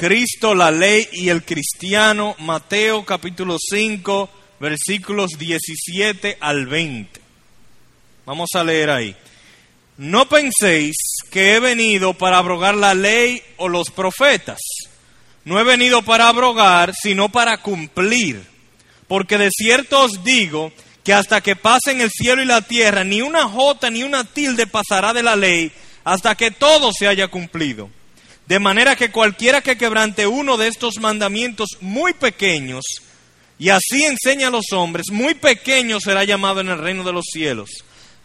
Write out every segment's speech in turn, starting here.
Cristo, la ley y el cristiano, Mateo capítulo 5, versículos 17 al 20. Vamos a leer ahí. No penséis que he venido para abrogar la ley o los profetas. No he venido para abrogar, sino para cumplir. Porque de cierto os digo que hasta que pasen el cielo y la tierra, ni una jota ni una tilde pasará de la ley, hasta que todo se haya cumplido. De manera que cualquiera que quebrante uno de estos mandamientos muy pequeños, y así enseña a los hombres, muy pequeño será llamado en el reino de los cielos.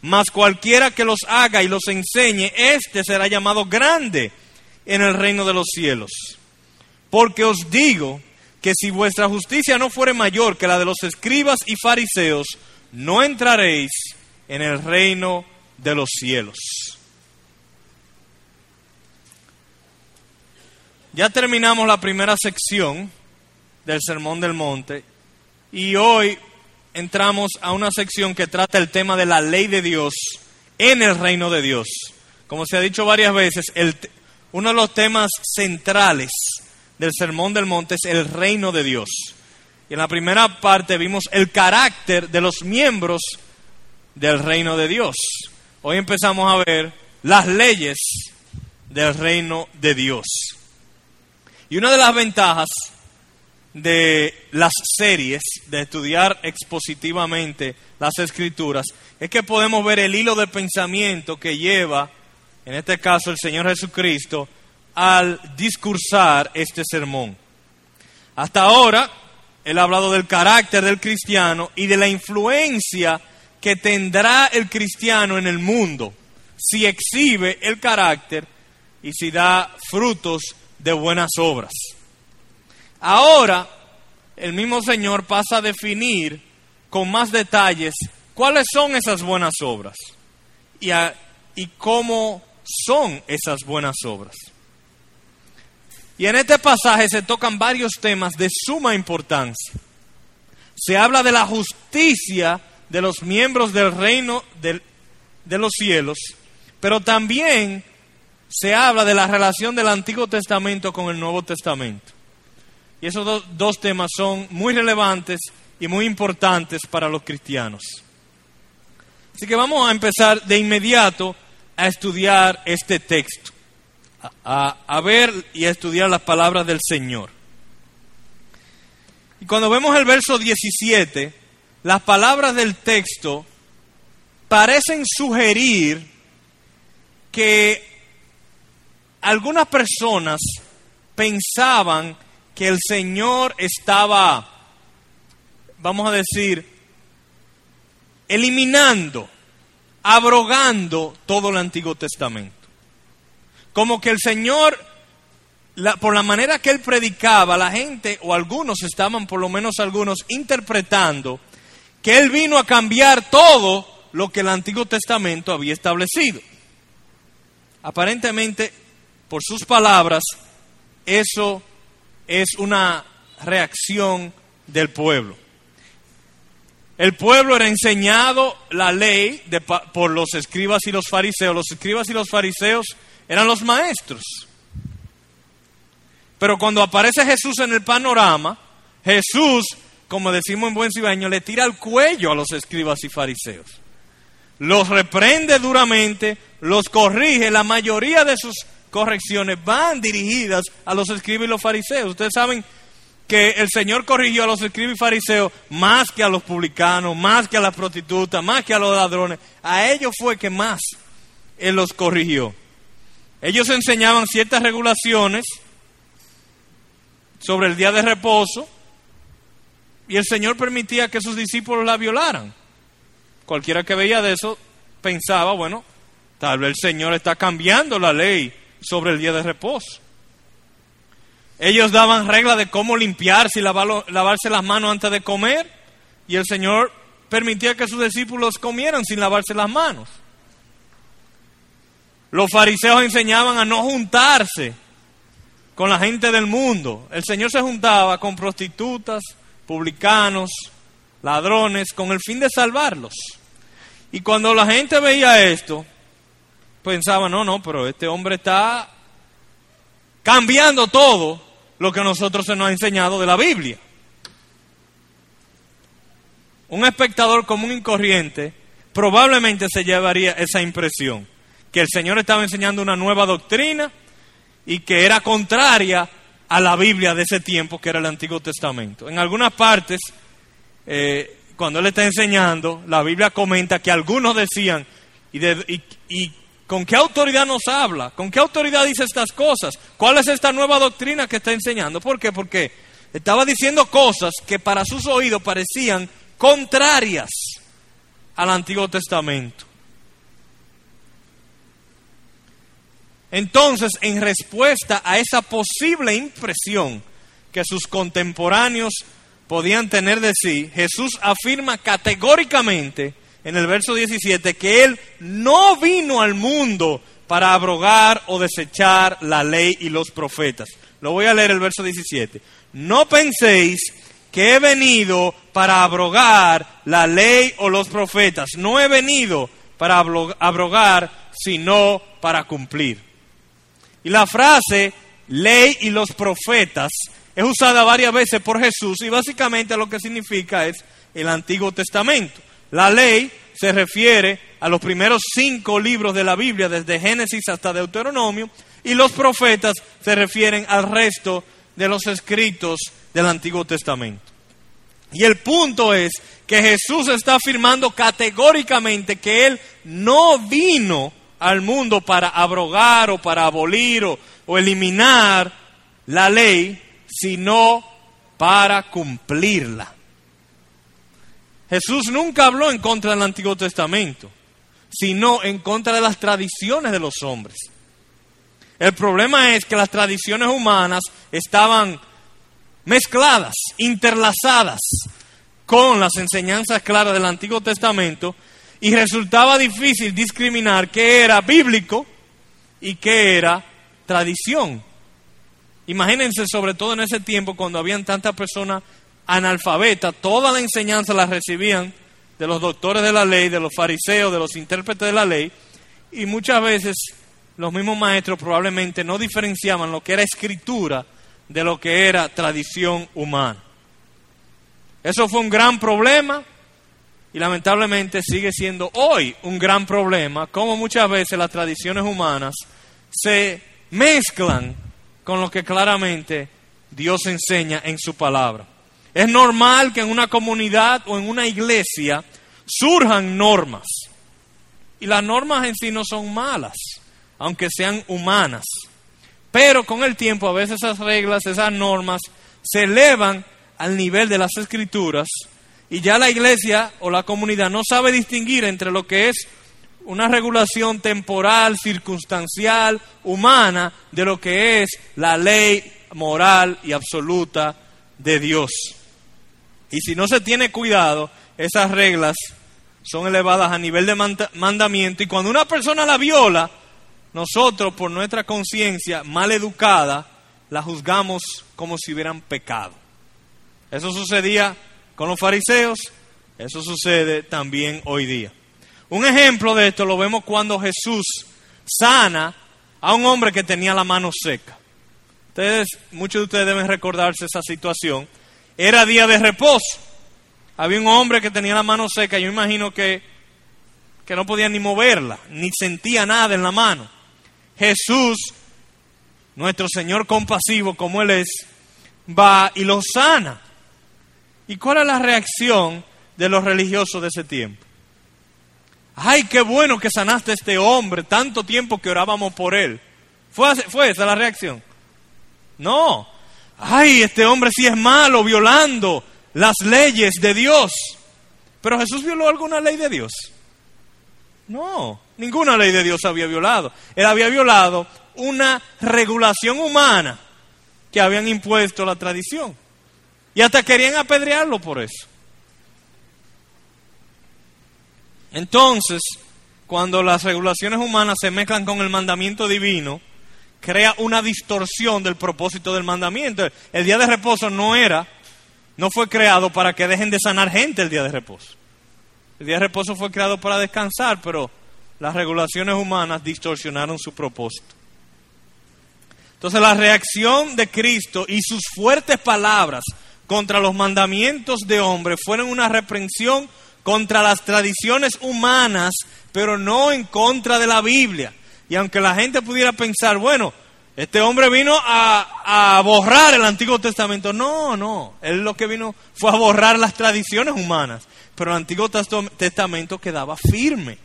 Mas cualquiera que los haga y los enseñe, éste será llamado grande en el reino de los cielos. Porque os digo que si vuestra justicia no fuere mayor que la de los escribas y fariseos, no entraréis en el reino de los cielos. Ya terminamos la primera sección del Sermón del Monte y hoy entramos a una sección que trata el tema de la ley de Dios en el reino de Dios. Como se ha dicho varias veces, uno de los temas centrales del Sermón del Monte es el reino de Dios. Y en la primera parte vimos el carácter de los miembros del reino de Dios. Hoy empezamos a ver las leyes del reino de Dios. Y una de las ventajas de las series, de estudiar expositivamente las escrituras, es que podemos ver el hilo de pensamiento que lleva, en este caso el Señor Jesucristo, al discursar este sermón. Hasta ahora, Él ha hablado del carácter del cristiano y de la influencia que tendrá el cristiano en el mundo si exhibe el carácter y si da frutos de buenas obras. Ahora, el mismo Señor pasa a definir con más detalles cuáles son esas buenas obras y, y cómo son esas buenas obras. Y en este pasaje se tocan varios temas de suma importancia. Se habla de la justicia de los miembros del reino de los cielos, pero también se habla de la relación del Antiguo Testamento con el Nuevo Testamento. Y esos dos temas son muy relevantes y muy importantes para los cristianos. Así que vamos a empezar de inmediato a estudiar este texto, a, ver y a estudiar las palabras del Señor. Y cuando vemos el verso 17, las palabras del texto parecen sugerir que algunas personas pensaban que el Señor estaba, vamos a decir, eliminando, abrogando todo el Antiguo Testamento. Como que el Señor, por la manera que él predicaba, la gente, o algunos estaban, por lo menos algunos, interpretando que él vino a cambiar todo lo que el Antiguo Testamento había establecido. Aparentemente por sus palabras, eso es una reacción del pueblo. El pueblo era enseñado la ley por los escribas y los fariseos. Los escribas y los fariseos eran los maestros. Pero cuando aparece Jesús en el panorama, Jesús, como decimos en buen cibaño, le tira el cuello a los escribas y fariseos. Los reprende duramente, los corrige. La mayoría de sus correcciones van dirigidas a los escribas y los fariseos. Ustedes saben que el Señor corrigió a los escribas y fariseos más que a los publicanos, más que a las prostitutas, más que a los ladrones. A ellos fue que más Él los corrigió. Ellos enseñaban ciertas regulaciones sobre el día de reposo y el Señor permitía que sus discípulos la violaran. Cualquiera que veía de eso pensaba, bueno, tal vez el Señor está cambiando la ley sobre el día de reposo. Ellos daban reglas de cómo limpiarse y lavarse las manos antes de comer y el Señor permitía que sus discípulos comieran sin lavarse las manos. Los fariseos enseñaban a no juntarse con la gente del mundo. El Señor se juntaba con prostitutas, publicanos, ladrones, con el fin de salvarlos. Y cuando la gente veía esto, pensaba, no, no, pero este hombre está cambiando todo lo que a nosotros se nos ha enseñado de la Biblia. Un espectador común y corriente probablemente se llevaría esa impresión, que el Señor estaba enseñando una nueva doctrina y que era contraria a la Biblia de ese tiempo, que era el Antiguo Testamento. En algunas partes, eh, cuando Él está enseñando, la Biblia comenta que algunos decían, y, y con qué autoridad nos habla? ¿Con qué autoridad dice estas cosas? ¿Cuál es esta nueva doctrina que está enseñando? ¿Por qué? Porque estaba diciendo cosas que para sus oídos parecían contrarias al Antiguo Testamento. Entonces, en respuesta a esa posible impresión que sus contemporáneos podían tener de sí, Jesús afirma categóricamente en el verso 17 que Él no vino al mundo para abrogar o desechar la ley y los profetas. Lo voy a leer el verso 17. No penséis que he venido para abrogar la ley o los profetas. No he venido para abrogar, sino para cumplir. Y la frase ley y los profetas es usada varias veces por Jesús y básicamente lo que significa es el Antiguo Testamento. La ley se refiere a los primeros cinco libros de la Biblia, desde Génesis hasta Deuteronomio, y los profetas se refieren al resto de los escritos del Antiguo Testamento. Y el punto es que Jesús está afirmando categóricamente que Él no vino al mundo para abrogar o para abolir o, eliminar la ley, sino para cumplirla. Jesús nunca habló en contra del Antiguo Testamento, sino en contra de las tradiciones de los hombres. El problema es que las tradiciones humanas estaban mezcladas, interlazadas con las enseñanzas claras del Antiguo Testamento y resultaba difícil discriminar qué era bíblico y qué era tradición. Imagínense sobre todo en ese tiempo cuando habían tantas personas analfabetas, toda la enseñanza la recibían de los doctores de la ley, de los fariseos, de los intérpretes de la ley, y muchas veces los mismos maestros probablemente no diferenciaban lo que era escritura de lo que era tradición humana. Eso fue un gran problema y lamentablemente sigue siendo hoy un gran problema, como muchas veces las tradiciones humanas se mezclan con lo que claramente Dios enseña en su palabra. Es normal que en una comunidad o en una iglesia surjan normas. Y las normas en sí no son malas, aunque sean humanas. Pero con el tiempo a veces esas reglas, esas normas se elevan al nivel de las escrituras y ya la iglesia o la comunidad no sabe distinguir entre lo que es una regulación temporal, circunstancial, humana, de lo que es la ley moral y absoluta de Dios. Y si no se tiene cuidado, esas reglas son elevadas a nivel de mandamiento y cuando una persona la viola, nosotros por nuestra conciencia mal educada, la juzgamos como si hubieran pecado. Eso sucedía con los fariseos, eso sucede también hoy día. Un ejemplo de esto lo vemos cuando Jesús sana a un hombre que tenía la mano seca. Ustedes, muchos de ustedes deben recordarse esa situación. Era día de reposo. Había un hombre que tenía la mano seca. Yo imagino que, que no podía ni moverla, ni sentía nada en la mano. Jesús, nuestro Señor compasivo como Él es, va y lo sana. ¿Y cuál es la reacción de los religiosos de ese tiempo? Ay, qué bueno que sanaste a este hombre, tanto tiempo que orábamos por él. ¿Fue, ¿Fue esa la reacción? No. Ay, este hombre sí es malo, violando las leyes de Dios. Pero Jesús violó alguna ley de Dios. No, ninguna ley de Dios había violado. Él había violado una regulación humana que habían impuesto la tradición. Y hasta querían apedrearlo por eso. Entonces, cuando las regulaciones humanas se mezclan con el mandamiento divino, crea una distorsión del propósito del mandamiento. El día de reposo no era, no fue creado para que dejen de sanar gente el día de reposo. El día de reposo fue creado para descansar, pero las regulaciones humanas distorsionaron su propósito. Entonces la reacción de Cristo y sus fuertes palabras contra los mandamientos de hombre fueron una reprensión contra las tradiciones humanas, pero no en contra de la Biblia. Y aunque la gente pudiera pensar, bueno, este hombre vino a, borrar el Antiguo Testamento. No, no. Él lo que vino fue a borrar las tradiciones humanas. Pero el Antiguo Testamento quedaba firme.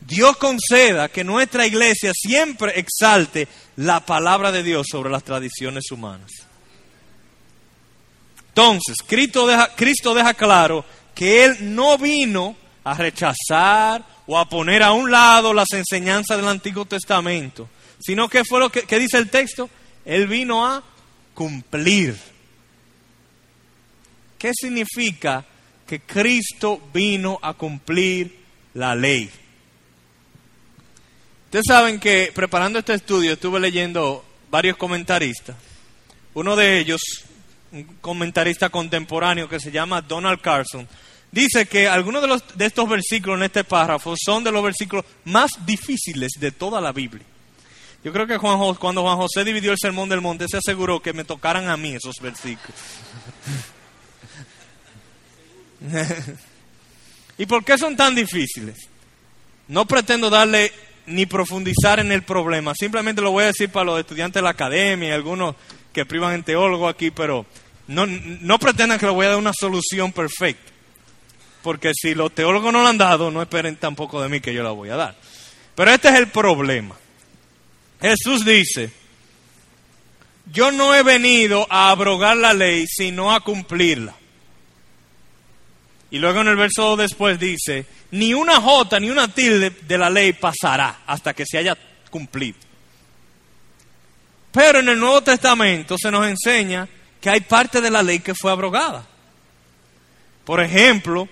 Dios conceda que nuestra iglesia siempre exalte la palabra de Dios sobre las tradiciones humanas. Entonces, Cristo deja, Cristo deja claro que Él no vino a rechazar o a poner a un lado las enseñanzas del Antiguo Testamento, sino que fue lo que, dice el texto, Él vino a cumplir. ¿Qué significa que Cristo vino a cumplir la ley? Ustedes saben que preparando este estudio estuve leyendo varios comentaristas. Uno de ellos, un comentarista contemporáneo que se llama Donald Carson, dice que algunos de, estos versículos en este párrafo son de los versículos más difíciles de toda la Biblia. Yo creo que Juan, cuando Juan José dividió el Sermón del Monte se aseguró que me tocaran a mí esos versículos. ¿Y por qué son tan difíciles? No pretendo darle ni profundizar en el problema. Simplemente lo voy a decir para los estudiantes de la academia y algunos que privan en teólogo aquí, pero no, no pretendan que le voy a dar una solución perfecta. Porque si los teólogos no la han dado, no esperen tampoco de mí que yo la voy a dar. Pero este es el problema. Jesús dice, yo no he venido a abrogar la ley, sino a cumplirla. Y luego en el verso después dice, ni una jota ni una tilde de la ley pasará hasta que se haya cumplido. Pero en el Nuevo Testamento se nos enseña que hay parte de la ley que fue abrogada. Por ejemplo,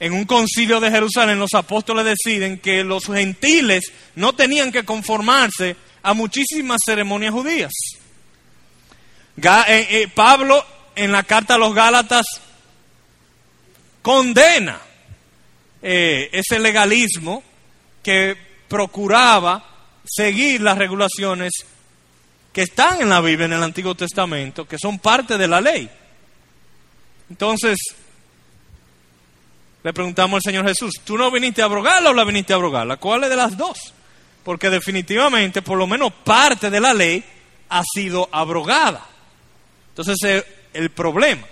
en un concilio de Jerusalén los apóstoles deciden que los gentiles no tenían que conformarse a muchísimas ceremonias judías. Eh, eh, Pablo en la carta a los Gálatas condena eh, ese legalismo que procuraba seguir las regulaciones que están en la Biblia, en el Antiguo Testamento, que son parte de la ley. Entonces, le preguntamos al Señor Jesús, ¿tú no viniste a abrogarla o la viniste a abrogarla? ¿Cuál es de las dos? Porque definitivamente, por lo menos parte de la ley ha sido abrogada. Entonces, el problema.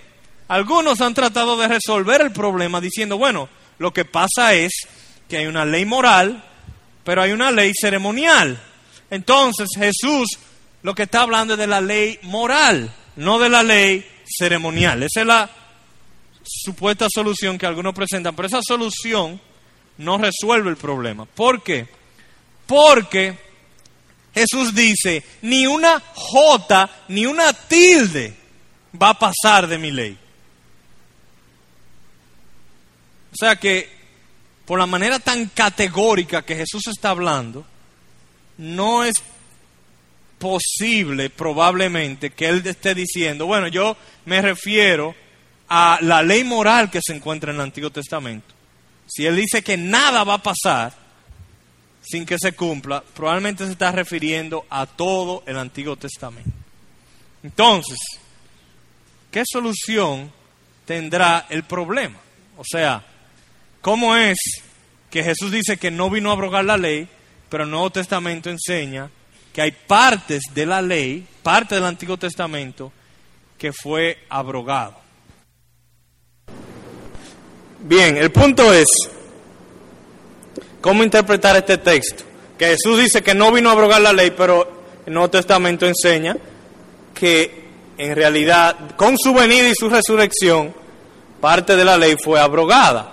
Algunos han tratado de resolver el problema diciendo, bueno, lo que pasa es que hay una ley moral, pero hay una ley ceremonial. Entonces Jesús lo que está hablando es de la ley moral, no de la ley ceremonial. Esa es la supuesta solución que algunos presentan, pero esa solución no resuelve el problema. ¿Por qué? Porque Jesús dice, ni una jota, ni una tilde va a pasar de mi ley. O sea que por la manera tan categórica que Jesús está hablando, no es posible probablemente que Él esté diciendo, bueno, yo me refiero a la ley moral que se encuentra en el Antiguo Testamento. Si Él dice que nada va a pasar sin que se cumpla, probablemente se está refiriendo a todo el Antiguo Testamento. Entonces, ¿qué solución tendrá el problema? O sea, ¿Cómo es que Jesús dice que no vino a abrogar la ley, pero el Nuevo Testamento enseña que hay partes de la ley, parte del Antiguo Testamento, que fue abrogado? Bien, el punto es, ¿cómo interpretar este texto? Que Jesús dice que no vino a abrogar la ley, pero el Nuevo Testamento enseña que en realidad con su venida y su resurrección, parte de la ley fue abrogada.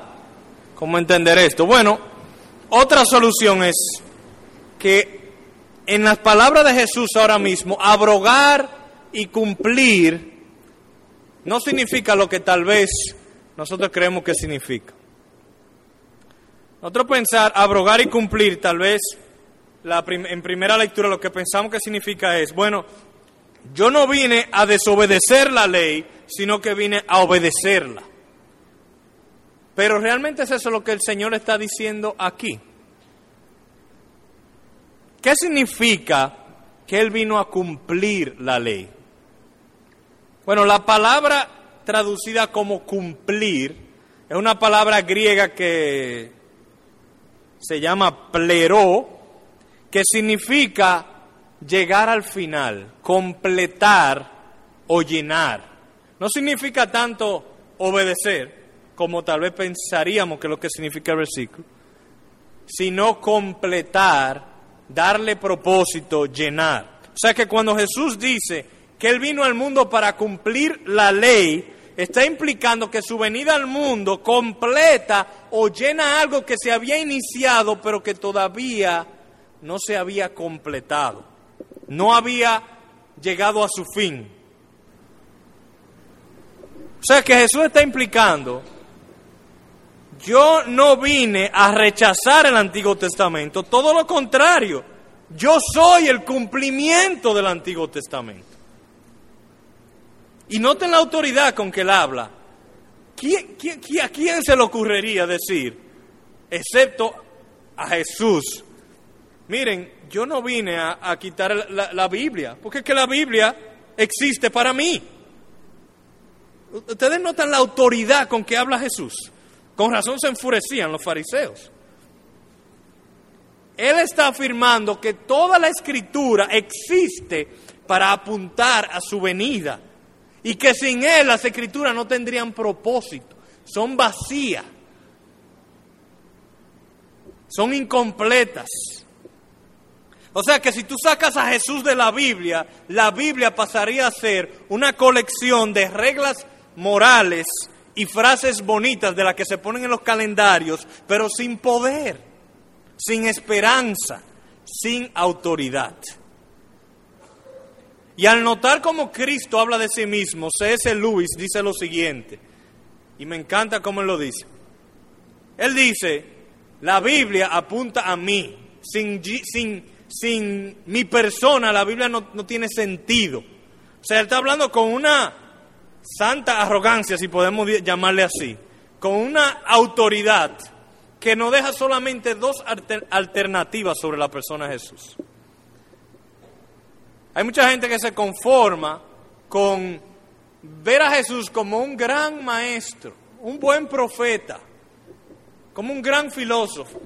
¿Cómo entender esto? Bueno, otra solución es que en las palabras de Jesús ahora mismo, abrogar y cumplir no significa lo que tal vez nosotros creemos que significa. Nosotros pensar abrogar y cumplir, tal vez la en primera lectura lo que pensamos que significa es, bueno, yo no vine a desobedecer la ley, sino que vine a obedecerla. Pero realmente es eso lo que el Señor está diciendo aquí. ¿Qué significa que Él vino a cumplir la ley. Bueno, la palabra traducida como cumplir es una palabra griega que se llama pleró, que significa llegar al final, completar o llenar. No significa tanto obedecer, como tal vez pensaríamos que es lo que significa el versículo, sino completar, darle propósito, llenar. O sea que cuando Jesús dice que Él vino al mundo para cumplir la ley, está implicando que su venida al mundo completa o llena algo que se había iniciado pero que todavía no se había completado, no había llegado a su fin. O sea que Jesús está implicando, yo no vine a rechazar el Antiguo Testamento, todo lo contrario, yo soy el cumplimiento del Antiguo Testamento. Y noten la autoridad con que él habla. a quién se le ocurriría decir, excepto a Jesús? Miren, yo no vine a, quitar la, la, Biblia, porque es que la Biblia existe para mí. Ustedes notan la autoridad con que habla Jesús. Con razón se enfurecían los fariseos. Él está afirmando que toda la escritura existe para apuntar a su venida y que sin Él las escrituras no tendrían propósito, son vacías, son incompletas. O sea que si tú sacas a Jesús de la Biblia, la Biblia pasaría a ser una colección de reglas morales y frases bonitas de las que se ponen en los calendarios, pero sin poder, sin esperanza, sin autoridad. Y al notar cómo Cristo habla de sí mismo, C.S. Lewis dice lo siguiente, y me encanta cómo él lo dice. Él dice, la Biblia apunta a mí, sin, sin, sin mi persona la Biblia no, no tiene sentido. O sea, él está hablando con una santa arrogancia, si podemos llamarle así, con una autoridad que no deja solamente dos alternativas sobre la persona de Jesús. Hay mucha gente que se conforma con ver a Jesús como un gran maestro, un buen profeta, como un gran filósofo.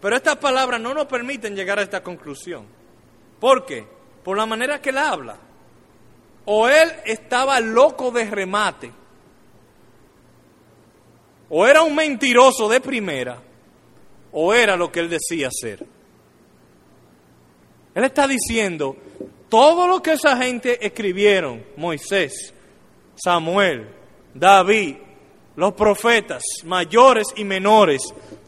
Pero estas palabras no nos permiten llegar a esta conclusión. ¿Por qué? Por la manera que él habla. O él estaba loco de remate, o era un mentiroso de primera, o era lo que él decía ser. Él está diciendo, todo lo que esa gente escribieron, Moisés, Samuel, David, los profetas, mayores y menores,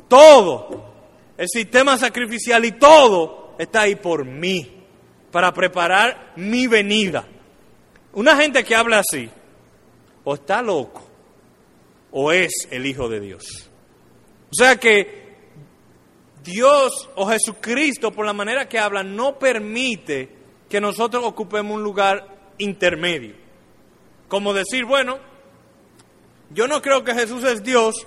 todo, el sistema sacrificial y todo está ahí por mí, para preparar mi venida. Una gente que habla así, o está loco, o es el Hijo de Dios. O sea que Dios o Jesucristo, por la manera que habla, no permite que nosotros ocupemos un lugar intermedio. Como decir, bueno, yo no creo que Jesús es Dios,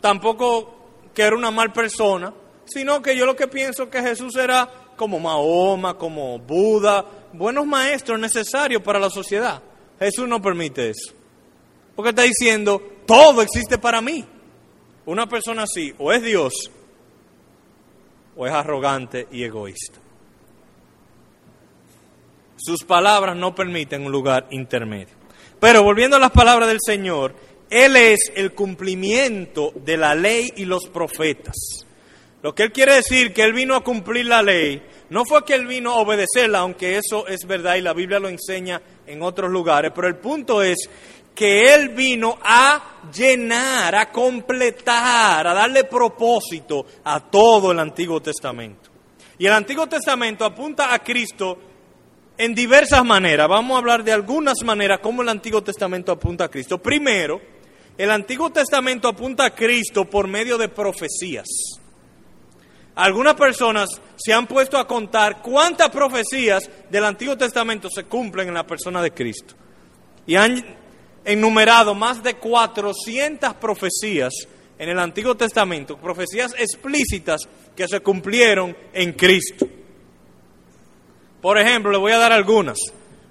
tampoco que era una mal persona, sino que yo lo que pienso que Jesús era como Mahoma, como Buda, buenos maestros necesarios para la sociedad. Jesús no permite eso. Porque está diciendo, todo existe para mí. Una persona así, o es Dios, o es arrogante y egoísta. Sus palabras no permiten un lugar intermedio. Pero volviendo a las palabras del Señor, Él es el cumplimiento de la ley y los profetas. Lo que Él quiere decir que Él vino a cumplir la ley, no fue que Él vino a obedecerla, aunque eso es verdad y la Biblia lo enseña en otros lugares, pero el punto es que Él vino a llenar, a completar, a darle propósito a todo el Antiguo Testamento. Y el Antiguo Testamento apunta a Cristo en diversas maneras. Vamos a hablar de algunas maneras cómo el Antiguo Testamento apunta a Cristo. Primero, el Antiguo Testamento apunta a Cristo por medio de profecías. Algunas personas se han puesto a contar cuántas profecías del Antiguo Testamento se cumplen en la persona de Cristo. Y han enumerado más de 400 profecías en el Antiguo Testamento, profecías explícitas que se cumplieron en Cristo. Por ejemplo, le voy a dar algunas.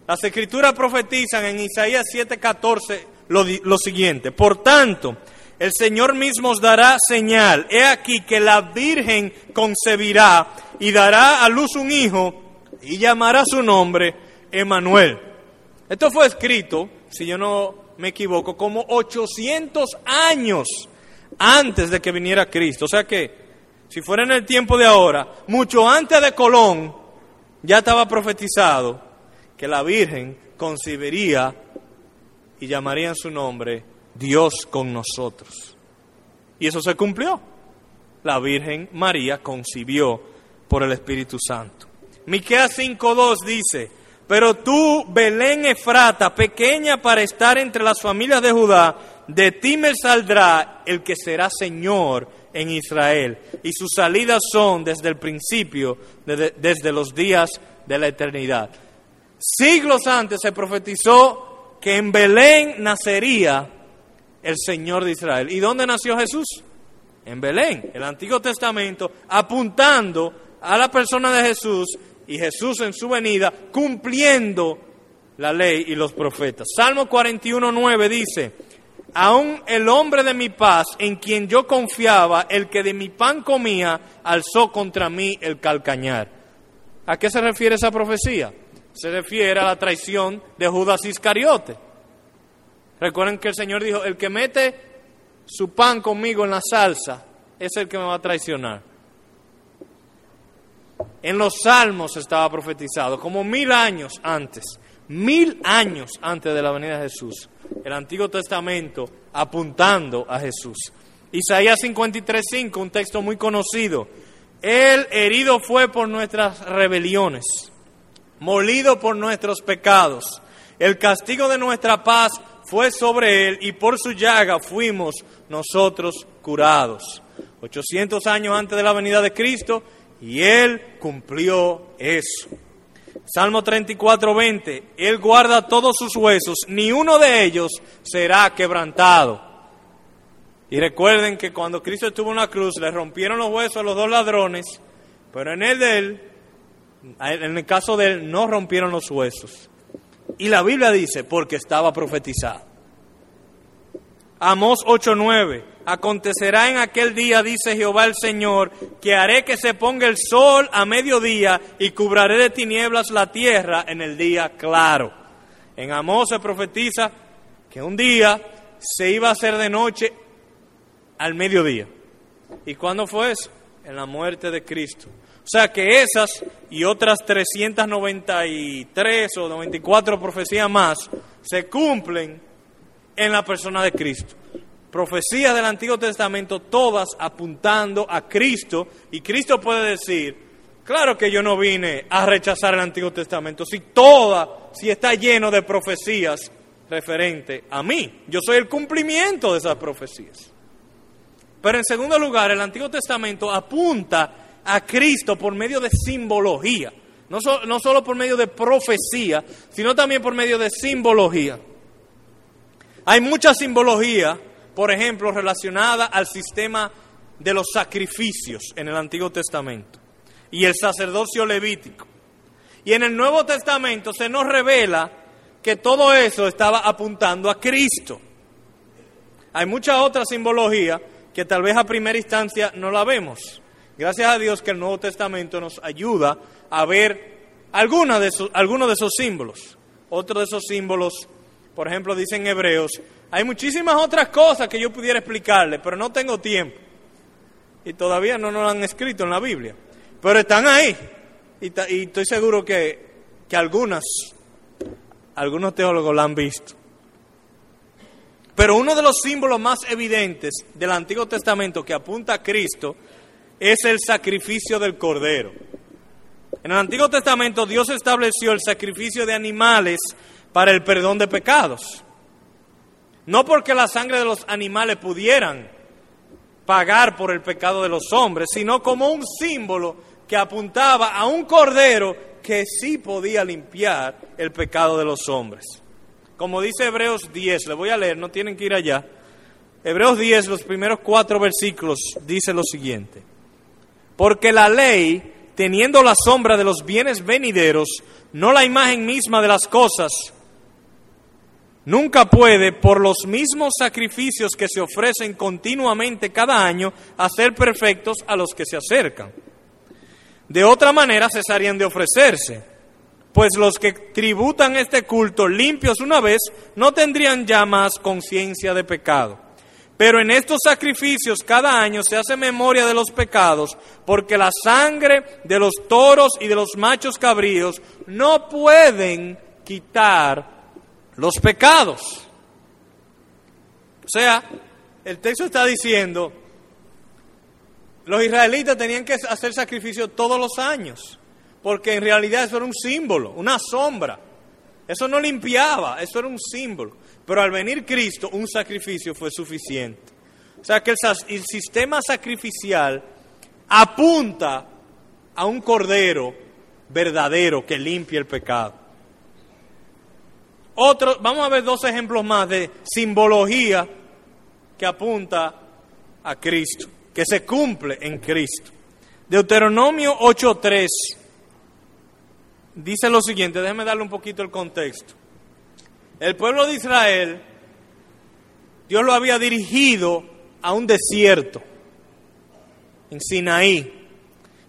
Las escrituras profetizan en Isaías 7:14 lo, lo siguiente. Por tanto, el Señor mismo os dará señal. He aquí que la Virgen concebirá y dará a luz un hijo y llamará su nombre Emanuel. Esto fue escrito, si yo no me equivoco, como 800 años antes de que viniera Cristo. O sea que, si fuera en el tiempo de ahora, mucho antes de Colón, ya estaba profetizado que la Virgen concibiría y llamaría su nombre Dios con nosotros. Y eso se cumplió. La Virgen María concibió por el Espíritu Santo. Miqueas 5:2 dice, "Pero tú, Belén Efrata, pequeña para estar entre las familias de Judá, de ti me saldrá el que será Señor en Israel, y sus salidas son desde el principio, desde, los días de la eternidad." Siglos antes se profetizó que en Belén nacería el Señor de Israel. ¿Y dónde nació Jesús? En Belén, el Antiguo Testamento, apuntando a la persona de Jesús y Jesús en su venida cumpliendo la ley y los profetas. Salmo 41.9 dice, aún el hombre de mi paz, en quien yo confiaba, el que de mi pan comía, alzó contra mí el calcañar. ¿A qué se refiere esa profecía? Se refiere a la traición de Judas Iscariote. Recuerden que el Señor dijo, el que mete su pan conmigo en la salsa es el que me va a traicionar. En los salmos estaba profetizado, como mil años antes, mil años antes de la venida de Jesús, el Antiguo Testamento apuntando a Jesús. Isaías 53.5, un texto muy conocido. Él herido fue por nuestras rebeliones, molido por nuestros pecados. El castigo de nuestra paz fue sobre él y por su llaga fuimos nosotros curados. 800 años antes de la venida de Cristo y él cumplió eso. Salmo 34, 20, Él guarda todos sus huesos, ni uno de ellos será quebrantado. Y recuerden que cuando Cristo estuvo en la cruz, le rompieron los huesos a los dos ladrones, pero en el de él, en el caso de él, no rompieron los huesos. Y la Biblia dice, porque estaba profetizado. Amós 8:9. Acontecerá en aquel día, dice Jehová el Señor, que haré que se ponga el sol a mediodía y cubraré de tinieblas la tierra en el día claro. En Amós se profetiza que un día se iba a hacer de noche al mediodía. ¿Y cuándo fue eso? En la muerte de Cristo. O sea que esas y otras 393 o 94 profecías más se cumplen en la persona de Cristo. Profecías del Antiguo Testamento, todas apuntando a Cristo, y Cristo puede decir, claro que yo no vine a rechazar el Antiguo Testamento, si toda, si está lleno de profecías referente a mí, yo soy el cumplimiento de esas profecías. Pero en segundo lugar, el Antiguo Testamento apunta a Cristo por medio de simbología, no, no solo por medio de profecía, sino también por medio de simbología. Hay mucha simbología, por ejemplo, relacionada al sistema de los sacrificios en el Antiguo Testamento y el sacerdocio levítico. Y en el Nuevo Testamento se nos revela que todo eso estaba apuntando a Cristo. Hay mucha otra simbología que tal vez a primera instancia no la vemos. Gracias a Dios que el Nuevo Testamento nos ayuda a ver algunos de esos, de esos símbolos. Otro de esos símbolos por ejemplo, dicen Hebreos, hay muchísimas otras cosas que yo pudiera explicarle, pero no tengo tiempo. Y todavía no nos lo han escrito en la Biblia. Pero están ahí. Y, y estoy seguro que, que algunas, algunos teólogos la han visto. Pero uno de los símbolos más evidentes del Antiguo Testamento que apunta a Cristo es el sacrificio del Cordero. En el Antiguo Testamento Dios estableció el sacrificio de animales para el perdón de pecados. No porque la sangre de los animales pudieran pagar por el pecado de los hombres, sino como un símbolo que apuntaba a un cordero que sí podía limpiar el pecado de los hombres. Como dice Hebreos 10, le voy a leer, no tienen que ir allá. Hebreos 10, los primeros cuatro versículos, dice lo siguiente. Porque la ley teniendo la sombra de los bienes venideros, no la imagen misma de las cosas, nunca puede, por los mismos sacrificios que se ofrecen continuamente cada año, hacer perfectos a los que se acercan. De otra manera cesarían de ofrecerse, pues los que tributan este culto limpios una vez no tendrían ya más conciencia de pecado. Pero en estos sacrificios cada año se hace memoria de los pecados, porque la sangre de los toros y de los machos cabríos no pueden quitar los pecados. O sea, el texto está diciendo, los israelitas tenían que hacer sacrificio todos los años, porque en realidad eso era un símbolo, una sombra. Eso no limpiaba, eso era un símbolo. Pero al venir Cristo, un sacrificio fue suficiente. O sea que el, sistema sacrificial apunta a un cordero verdadero que limpie el pecado. Vamos a ver dos ejemplos más de simbología que apunta a Cristo, que se cumple en Cristo. Deuteronomio 8.3 dice lo siguiente, déjeme darle un poquito el contexto. El pueblo de Israel, Dios lo había dirigido a un desierto, en Sinaí,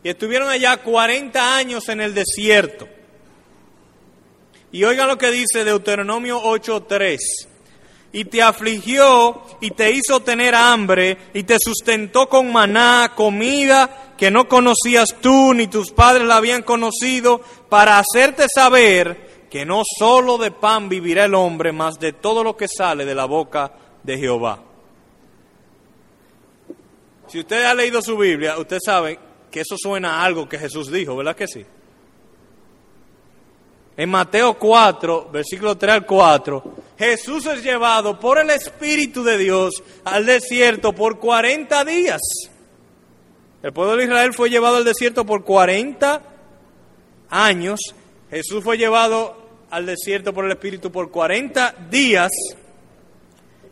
y estuvieron allá 40 años en el desierto. Y oigan lo que dice Deuteronomio 8:3. Y te afligió y te hizo tener hambre y te sustentó con maná, comida que no conocías tú ni tus padres la habían conocido, para hacerte saber que no solo de pan vivirá el hombre, mas de todo lo que sale de la boca de Jehová. Si usted ha leído su Biblia, usted sabe que eso suena a algo que Jesús dijo, ¿verdad que sí? En Mateo 4, versículo 3 al 4, Jesús es llevado por el Espíritu de Dios al desierto por 40 días. El pueblo de Israel fue llevado al desierto por 40 años Jesús fue llevado al desierto por el Espíritu por 40 días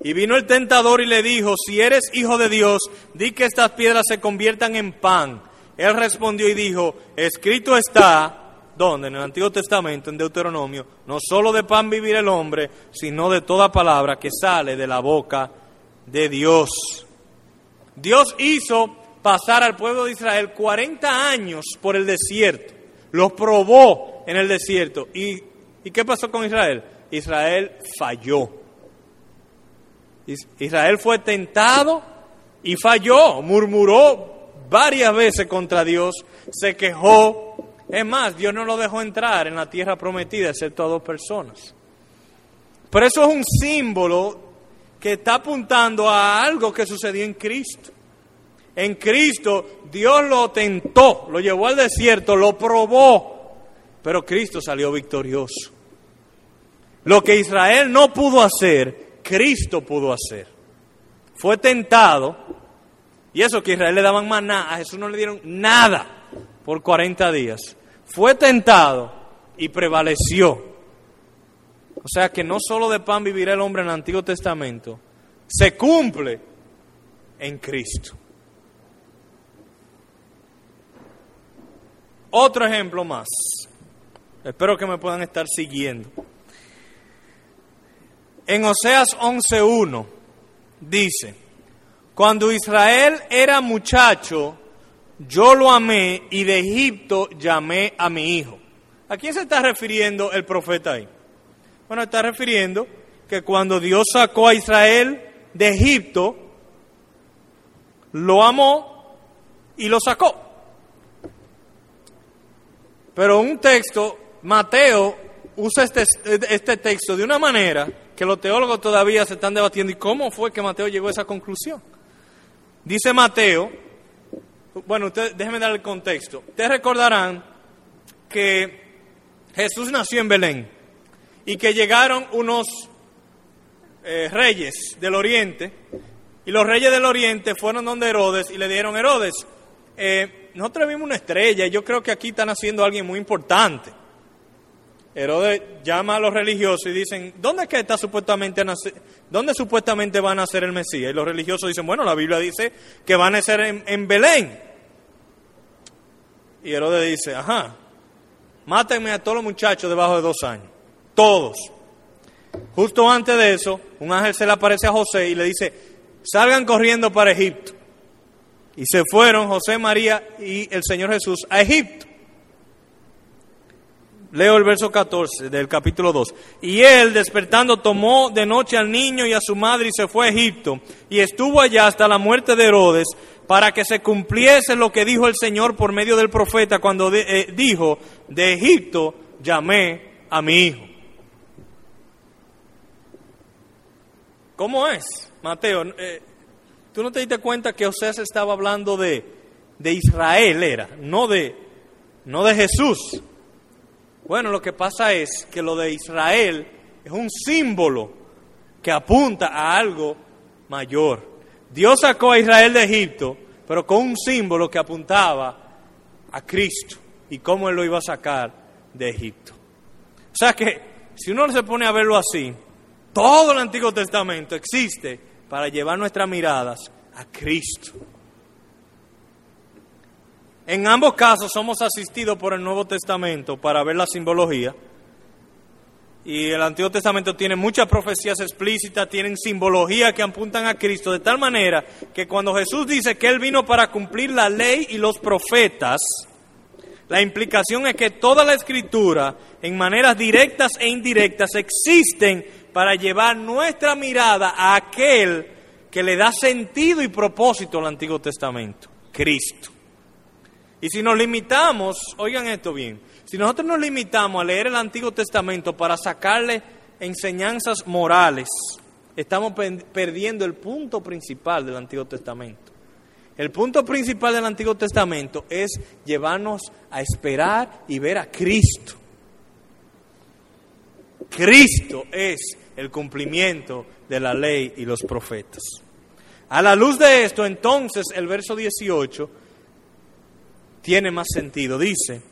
y vino el tentador y le dijo, si eres hijo de Dios, di que estas piedras se conviertan en pan. Él respondió y dijo, escrito está, ¿dónde? En el Antiguo Testamento, en Deuteronomio, no solo de pan vivir el hombre, sino de toda palabra que sale de la boca de Dios. Dios hizo pasar al pueblo de Israel 40 años por el desierto, los probó, en el desierto. ¿Y, qué pasó con Israel? Israel falló. Israel fue tentado y falló, murmuró varias veces contra Dios, se quejó. Es más, Dios no lo dejó entrar en la tierra prometida, excepto a dos personas. Pero eso es un símbolo que está apuntando a algo que sucedió en Cristo. En Cristo Dios lo tentó, lo llevó al desierto, lo probó, pero Cristo salió victorioso. Lo que Israel no pudo hacer, Cristo pudo hacer. Fue tentado, y eso que Israel le daban maná, a Jesús no le dieron nada por 40 días. Fue tentado y prevaleció. O sea que no solo de pan vivirá el hombre en el Antiguo Testamento, se cumple en Cristo. Otro ejemplo más. Espero que me puedan estar siguiendo. En Oseas 11.1 dice, cuando Israel era muchacho, yo lo amé y de Egipto llamé a mi hijo. ¿A quién se está refiriendo el profeta ahí? Bueno, está refiriendo que cuando Dios sacó a Israel de Egipto, lo amó y lo sacó. Pero un texto Mateo usa este, este texto de una manera que los teólogos todavía se están debatiendo. ¿Y cómo fue que Mateo llegó a esa conclusión? Dice Mateo, bueno, ustedes, déjenme dar el contexto. Ustedes recordarán que Jesús nació en Belén y que llegaron unos eh, reyes del oriente y los reyes del oriente fueron donde Herodes y le dieron Herodes. Eh, nosotros vimos una estrella y yo creo que aquí están haciendo alguien muy importante. Herodes llama a los religiosos y dicen, ¿dónde es que está supuestamente dónde supuestamente va a nacer el Mesías? Y los religiosos dicen, bueno, la Biblia dice que va a nacer en, Belén. Y Herodes dice, ajá, mátenme a todos los muchachos debajo de dos años. Todos. Justo antes de eso, un ángel se le aparece a José y le dice, salgan corriendo para Egipto. Y se fueron José, María y el Señor Jesús a Egipto. Leo el verso 14 del capítulo 2. Y él, despertando, tomó de noche al niño y a su madre y se fue a Egipto. Y estuvo allá hasta la muerte de Herodes, para que se cumpliese lo que dijo el Señor por medio del profeta cuando eh, dijo, de Egipto llamé a mi hijo. ¿Cómo es, Mateo? Eh, ¿Tú no te diste cuenta que José estaba hablando de, de Israel, era, no de, no de Jesús? Bueno, lo que pasa es que lo de Israel es un símbolo que apunta a algo mayor. Dios sacó a Israel de Egipto, pero con un símbolo que apuntaba a Cristo y cómo Él lo iba a sacar de Egipto. O sea que si uno se pone a verlo así, todo el Antiguo Testamento existe para llevar nuestras miradas a Cristo. En ambos casos somos asistidos por el Nuevo Testamento para ver la simbología. Y el Antiguo Testamento tiene muchas profecías explícitas, tienen simbología que apuntan a Cristo, de tal manera que cuando Jesús dice que Él vino para cumplir la ley y los profetas, la implicación es que toda la escritura, en maneras directas e indirectas, existen para llevar nuestra mirada a aquel que le da sentido y propósito al Antiguo Testamento, Cristo. Y si nos limitamos, oigan esto bien, si nosotros nos limitamos a leer el Antiguo Testamento para sacarle enseñanzas morales, estamos perdiendo el punto principal del Antiguo Testamento. El punto principal del Antiguo Testamento es llevarnos a esperar y ver a Cristo. Cristo es el cumplimiento de la ley y los profetas. A la luz de esto, entonces, el verso 18 tiene más sentido. Dice,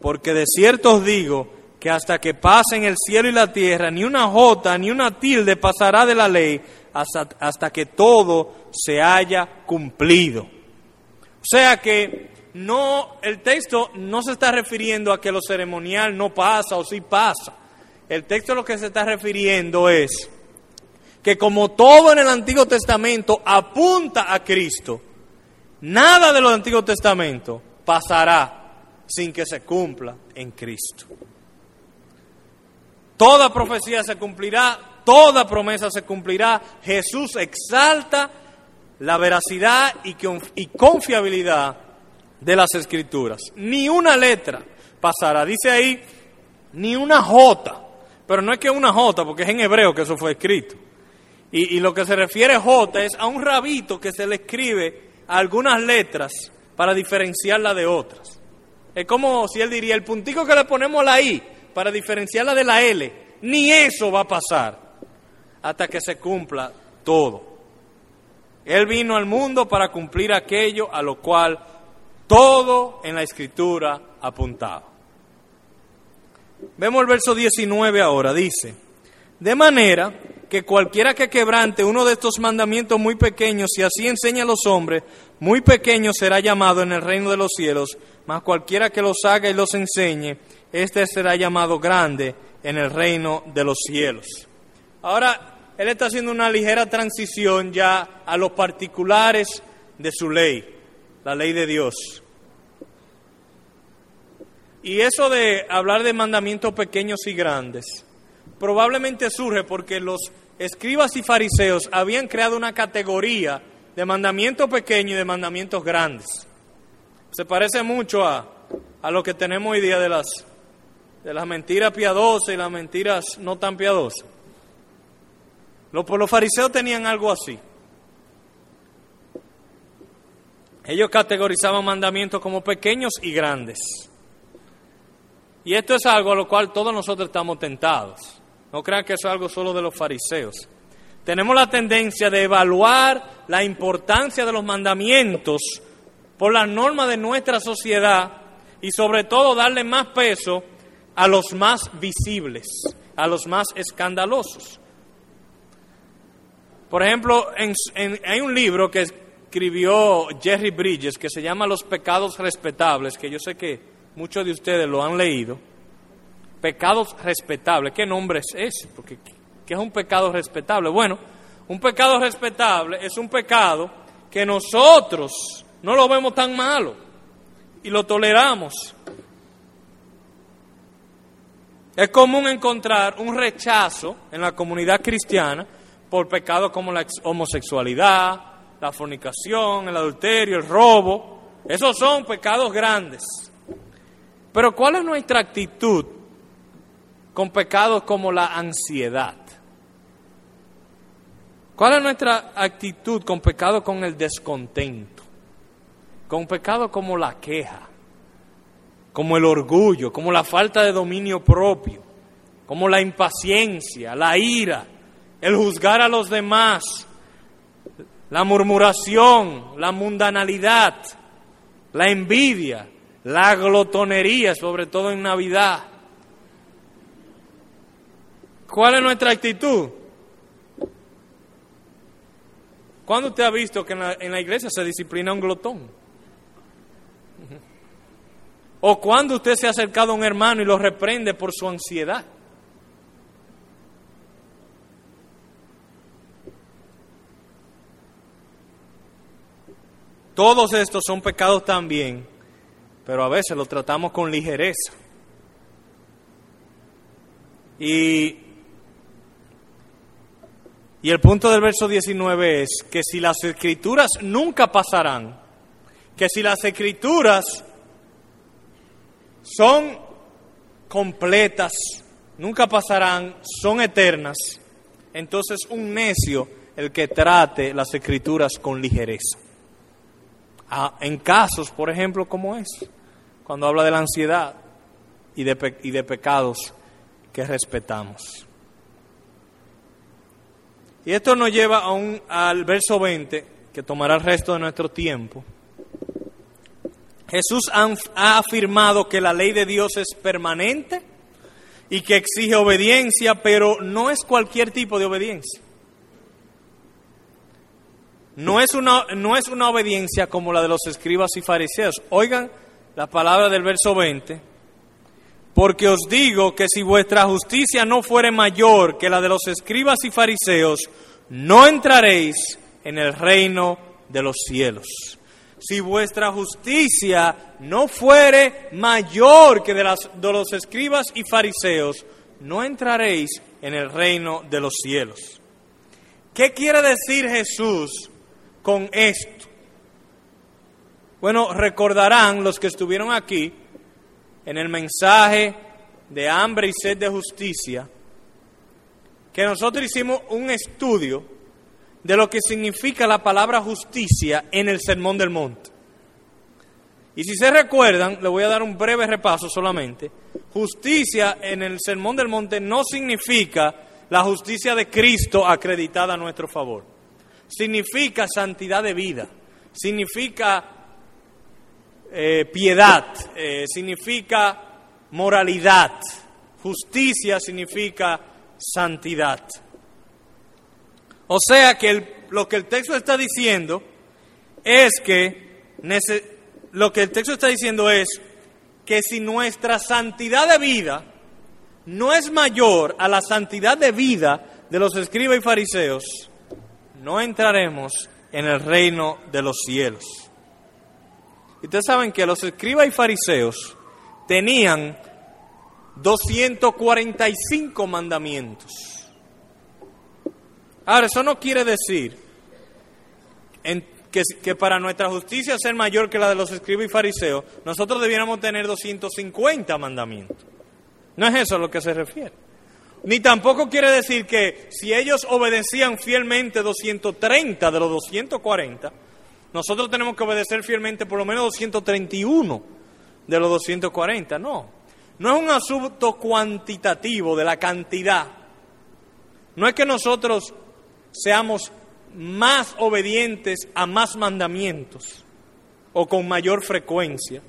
porque de cierto os digo que hasta que pasen el cielo y la tierra, ni una jota ni una tilde pasará de la ley hasta, hasta que todo se haya cumplido. O sea que no, el texto no se está refiriendo a que lo ceremonial no pasa o sí pasa. El texto lo que se está refiriendo es que como todo en el Antiguo Testamento apunta a Cristo, nada de del Antiguo Testamento pasará sin que se cumpla en Cristo. Toda profecía se cumplirá, toda promesa se cumplirá. Jesús exalta la veracidad y confiabilidad de las escrituras. Ni una letra pasará. Dice ahí, ni una jota. Pero no es que una jota, porque es en hebreo que eso fue escrito. Y, y lo que se refiere jota es a un rabito que se le escribe algunas letras para diferenciarla de otras. Es como si él diría, el puntico que le ponemos la I para diferenciarla de la L, ni eso va a pasar hasta que se cumpla todo. Él vino al mundo para cumplir aquello a lo cual todo en la escritura apuntaba. Vemos el verso 19 ahora, dice, de manera que cualquiera que quebrante uno de estos mandamientos muy pequeños y así enseña a los hombres, muy pequeño será llamado en el reino de los cielos, mas cualquiera que los haga y los enseñe, éste será llamado grande en el reino de los cielos. Ahora, él está haciendo una ligera transición ya a los particulares de su ley, la ley de Dios. Y eso de hablar de mandamientos pequeños y grandes, probablemente surge porque los escribas y fariseos habían creado una categoría de mandamientos pequeños y de mandamientos grandes. Se parece mucho a, a lo que tenemos hoy día de las, de las mentiras piadosas y las mentiras no tan piadosas. Los, los fariseos tenían algo así. Ellos categorizaban mandamientos como pequeños y grandes. Y esto es algo a lo cual todos nosotros estamos tentados. No crean que eso es algo solo de los fariseos. Tenemos la tendencia de evaluar la importancia de los mandamientos por las normas de nuestra sociedad y sobre todo darle más peso a los más visibles, a los más escandalosos. Por ejemplo, hay un libro que escribió Jerry Bridges que se llama Los pecados respetables, que yo sé que muchos de ustedes lo han leído. Pecados respetables, ¿qué nombre es ese? Porque ¿qué es un pecado respetable? Bueno, un pecado respetable es un pecado que nosotros no lo vemos tan malo y lo toleramos. Es común encontrar un rechazo en la comunidad cristiana por pecados como la homosexualidad, la fornicación, el adulterio, el robo. Esos son pecados grandes. Pero ¿cuál es nuestra actitud con pecados como la ansiedad? ¿Cuál es nuestra actitud con pecados con el descontento? Con pecados como la queja, como el orgullo, como la falta de dominio propio, como la impaciencia, la ira, el juzgar a los demás, la murmuración, la mundanalidad, la envidia, la glotonería, sobre todo en Navidad. ¿Cuál es nuestra actitud? ¿Cuándo usted ha visto que en la, iglesia se disciplina un glotón? O cuando usted se ha acercado a un hermano y lo reprende por su ansiedad. Todos estos son pecados también, pero a veces los tratamos con ligereza. Y, y el punto del verso 19 es que si las escrituras nunca pasarán, que si las escrituras son completas, nunca pasarán, son eternas, entonces un necio el que trate las escrituras con ligereza. Ah, en casos, por ejemplo, como es, cuando habla de la ansiedad y de, y de pecados que respetamos. Y esto nos lleva a un, al verso 20, que tomará el resto de nuestro tiempo. Jesús ha afirmado que la ley de Dios es permanente y que exige obediencia, pero no es cualquier tipo de obediencia. No es una, no es una obediencia como la de los escribas y fariseos. Oigan la palabra del verso 20. Porque os digo que si vuestra justicia no fuere mayor que la de los escribas y fariseos, no entraréis en el reino de los cielos si vuestra justicia no fuere mayor que de, de los escribas y fariseos, no entraréis en el reino de los cielos. ¿Qué quiere decir Jesús con esto? Bueno, recordarán los que estuvieron aquí en el mensaje de hambre y sed de justicia, que nosotros hicimos un estudio de lo que significa la palabra justicia en el Sermón del Monte. Y si se recuerdan, le voy a dar un breve repaso solamente. Justicia en el Sermón del Monte no significa la justicia de Cristo acreditada a nuestro favor. Significa santidad de vida, significa eh, piedad, eh, significa moralidad. Justicia significa santidad. O sea que lo que el texto está diciendo es que lo que el texto está diciendo es que si nuestra santidad de vida no es mayor a la santidad de vida de los escribas y fariseos, no entraremos en el reino de los cielos. Y ustedes saben que los escribas y fariseos tenían 245 mandamientos. Ahora, eso no quiere decir que, para nuestra justicia ser mayor que la de los escribas y fariseos, nosotros debiéramos tener 250 mandamientos. No es eso a lo que se refiere. Ni tampoco quiere decir que si ellos obedecían fielmente 230 de los 240, nosotros tenemos que obedecer fielmente por lo menos 231 de los 240. No, no es un asunto cuantitativo de la cantidad. No es que nosotros seamos más obedientes a más mandamientos o con mayor frecuencia.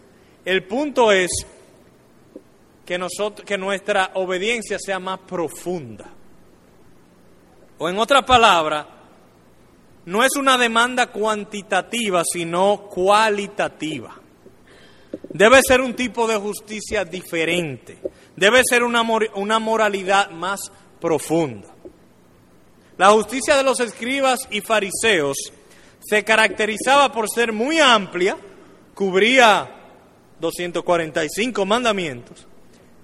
El punto es que, nosotros, que nuestra obediencia sea más profunda. O en otra palabra, no es una demanda cuantitativa, sino cualitativa. Debe ser un tipo de justicia diferente. Debe ser una, una moralidad más profunda. La justicia de los escribas y fariseos se caracterizaba por ser muy amplia, cubría 245 mandamientos,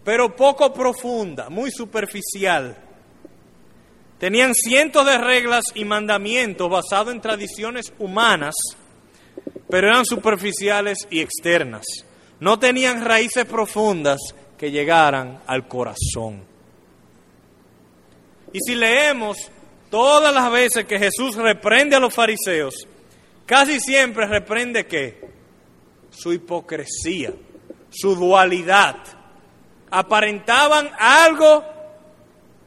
pero poco profunda, muy superficial. Tenían cientos de reglas y mandamientos basados en tradiciones humanas, pero eran superficiales y externas. No tenían raíces profundas que llegaran al corazón. Y si leemos todas las veces que Jesús reprende a los fariseos, casi siempre reprende qué? Su hipocresía, su dualidad. Aparentaban algo,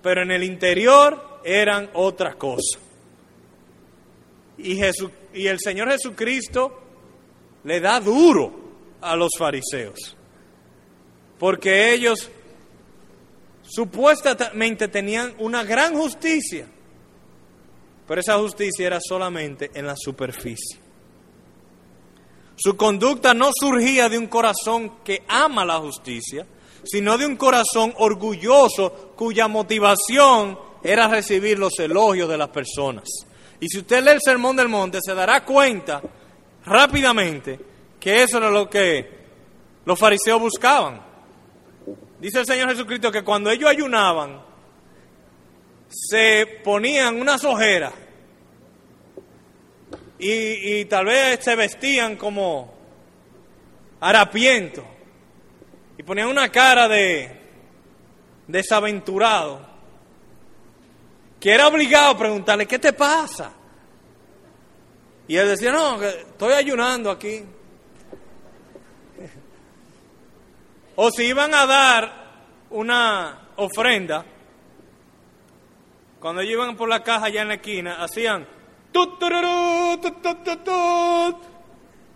pero en el interior eran otra cosa. Y, y el Señor Jesucristo le da duro a los fariseos, porque ellos supuestamente tenían una gran justicia, pero esa justicia era solamente en la superficie. Su conducta no surgía de un corazón que ama la justicia, sino de un corazón orgulloso cuya motivación era recibir los elogios de las personas. Y si usted lee el Sermón del Monte, se dará cuenta rápidamente que eso era lo que los fariseos buscaban. Dice el Señor Jesucristo que cuando ellos ayunaban, se ponían unas ojeras y, tal vez se vestían como harapientos y ponían una cara de desaventurado que era obligado a preguntarle, ¿qué te pasa? Y él decía, no, estoy ayunando aquí. O si iban a dar una ofrenda, cuando ellos iban por la caja allá en la esquina, hacían, tut,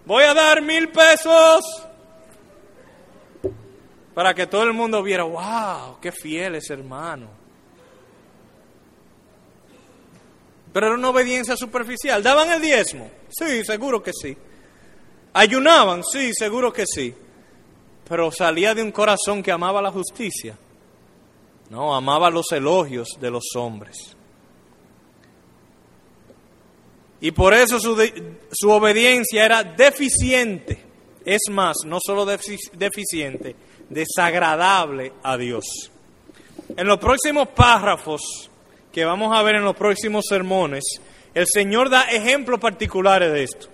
voy a dar mil pesos para que todo el mundo viera, wow, qué fiel es hermano. Pero era una obediencia superficial. ¿Daban el diezmo? Sí, seguro que sí. ¿Ayunaban? Sí, seguro que sí. Pero salía de un corazón que amaba la justicia. No, amaba los elogios de los hombres. Y por eso su, su obediencia era deficiente. Es más, no solo deficiente, desagradable a Dios. En los próximos párrafos que vamos a ver en los próximos sermones, el Señor da ejemplos particulares de esto.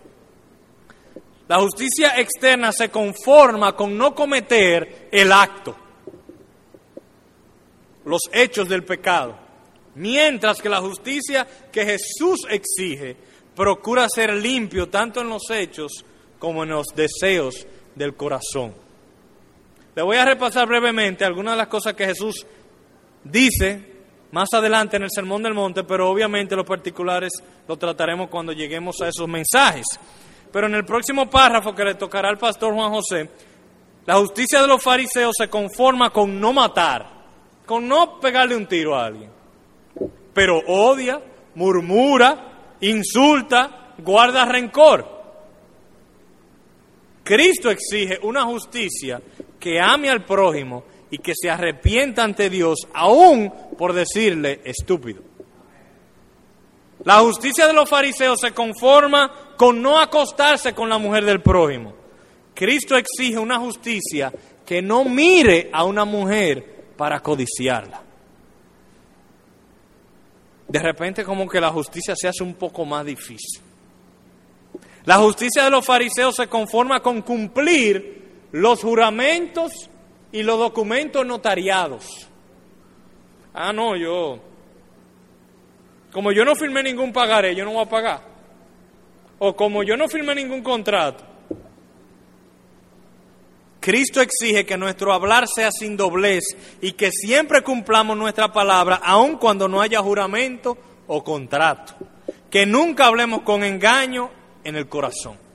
La justicia externa se conforma con no cometer el acto, los hechos del pecado, mientras que la justicia que Jesús exige procura ser limpio tanto en los hechos como en los deseos del corazón. Le voy a repasar brevemente algunas de las cosas que Jesús dice más adelante en el Sermón del Monte, pero obviamente los particulares lo trataremos cuando lleguemos a esos mensajes. Pero en el próximo párrafo que le tocará al pastor Juan José, la justicia de los fariseos se conforma con no matar, con no pegarle un tiro a alguien, pero odia, murmura, insulta, guarda rencor. Cristo exige una justicia que ame al prójimo y que se arrepienta ante Dios aún por decirle estúpido. La justicia de los fariseos se conforma con no acostarse con la mujer del prójimo. Cristo exige una justicia que no mire a una mujer para codiciarla. De repente como que la justicia se hace un poco más difícil. La justicia de los fariseos se conforma con cumplir los juramentos y los documentos notariados. Ah, no, yo. Como yo no firmé ningún pagaré, yo no voy a pagar. O como yo no firmé ningún contrato. Cristo exige que nuestro hablar sea sin doblez y que siempre cumplamos nuestra palabra, aun cuando no haya juramento o contrato. Que nunca hablemos con engaño en el corazón.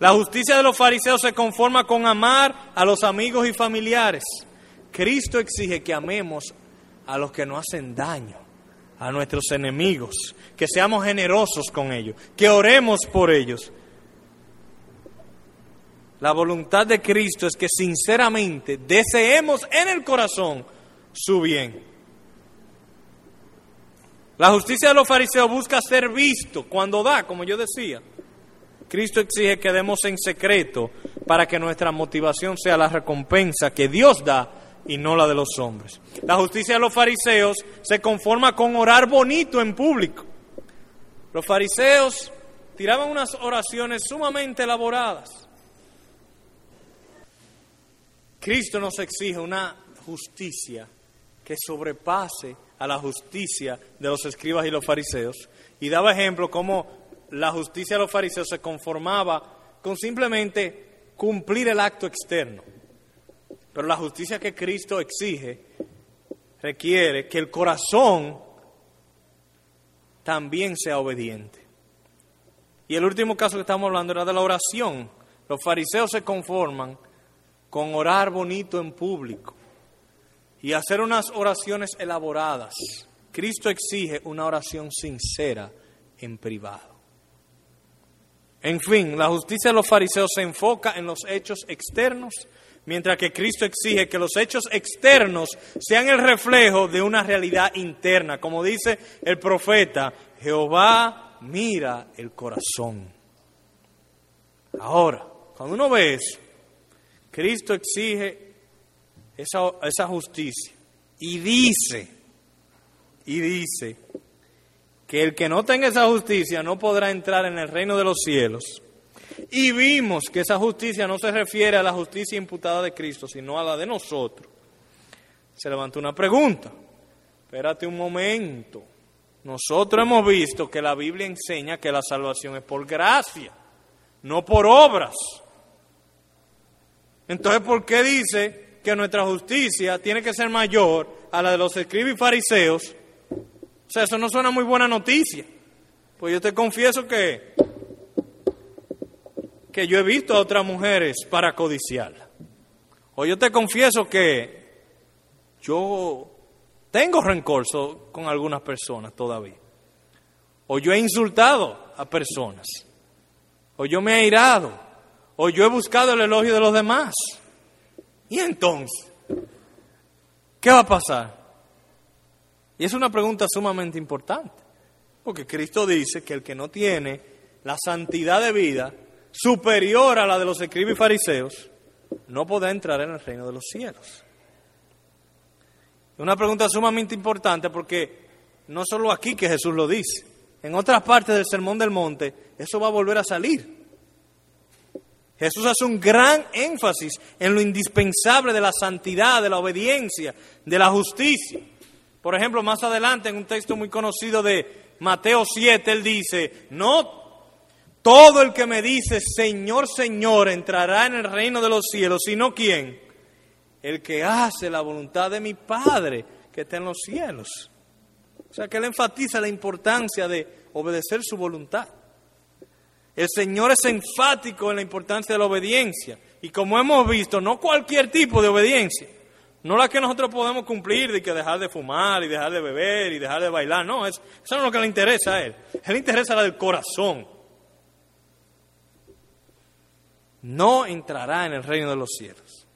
La justicia de los fariseos se conforma con amar a los amigos y familiares. Cristo exige que amemos a los que no hacen daño, a nuestros enemigos, que seamos generosos con ellos, que oremos por ellos. La voluntad de Cristo es que sinceramente deseemos en el corazón su bien. La justicia de los fariseos busca ser visto cuando da, como yo decía. Cristo exige que demos en secreto para que nuestra motivación sea la recompensa que Dios da y no la de los hombres. La justicia de los fariseos se conforma con orar bonito en público. Los fariseos tiraban unas oraciones sumamente elaboradas. Cristo nos exige una justicia que sobrepase a la justicia de los escribas y los fariseos. Y daba ejemplo cómo la justicia de los fariseos se conformaba con simplemente cumplir el acto externo. Pero la justicia que Cristo exige requiere que el corazón también sea obediente. Y el último caso que estamos hablando era de la oración. Los fariseos se conforman con orar bonito en público y hacer unas oraciones elaboradas. Cristo exige una oración sincera en privado. En fin, la justicia de los fariseos se enfoca en los hechos externos, mientras que Cristo exige que los hechos externos sean el reflejo de una realidad interna. Como dice el profeta, Jehová mira el corazón. Ahora, cuando uno ve eso, Cristo exige esa, justicia y dice, y dice, que el que no tenga esa justicia no podrá entrar en el reino de los cielos. Y vimos que esa justicia no se refiere a la justicia imputada de Cristo, sino a la de nosotros. Se levantó una pregunta. Espérate un momento. Nosotros hemos visto que la Biblia enseña que la salvación es por gracia, no por obras. Entonces, ¿por qué dice que nuestra justicia tiene que ser mayor a la de los escribas y fariseos o sea, eso no suena muy buena noticia. Pues yo te confieso que, que yo he visto a otras mujeres para codiciarla. O yo te confieso que yo tengo rencor con algunas personas todavía. O yo he insultado a personas. O yo me he irado. O yo he buscado el elogio de los demás. Y entonces, ¿qué va a pasar? Y es una pregunta sumamente importante, porque Cristo dice que el que no tiene la santidad de vida superior a la de los escribas y fariseos, no podrá entrar en el reino de los cielos. Una pregunta sumamente importante porque no solo aquí que Jesús lo dice, en otras partes del Sermón del Monte eso va a volver a salir. Jesús hace un gran énfasis en lo indispensable de la santidad, de la obediencia, de la justicia. Por ejemplo, más adelante en un texto muy conocido de Mateo 7, él dice, no todo el que me dice, Señor, Señor, entrará en el reino de los cielos, sino quién? El que hace la voluntad de mi Padre que está en los cielos. O sea que él enfatiza la importancia de obedecer su voluntad. El Señor es enfático en la importancia de la obediencia. Y como hemos visto, no cualquier tipo de obediencia. No la que nosotros podemos cumplir de que dejar de fumar y dejar de beber y dejar de bailar. No, eso, no es lo que le interesa a él. Él le interesa la del corazón. No entrará en el reino de los cielos.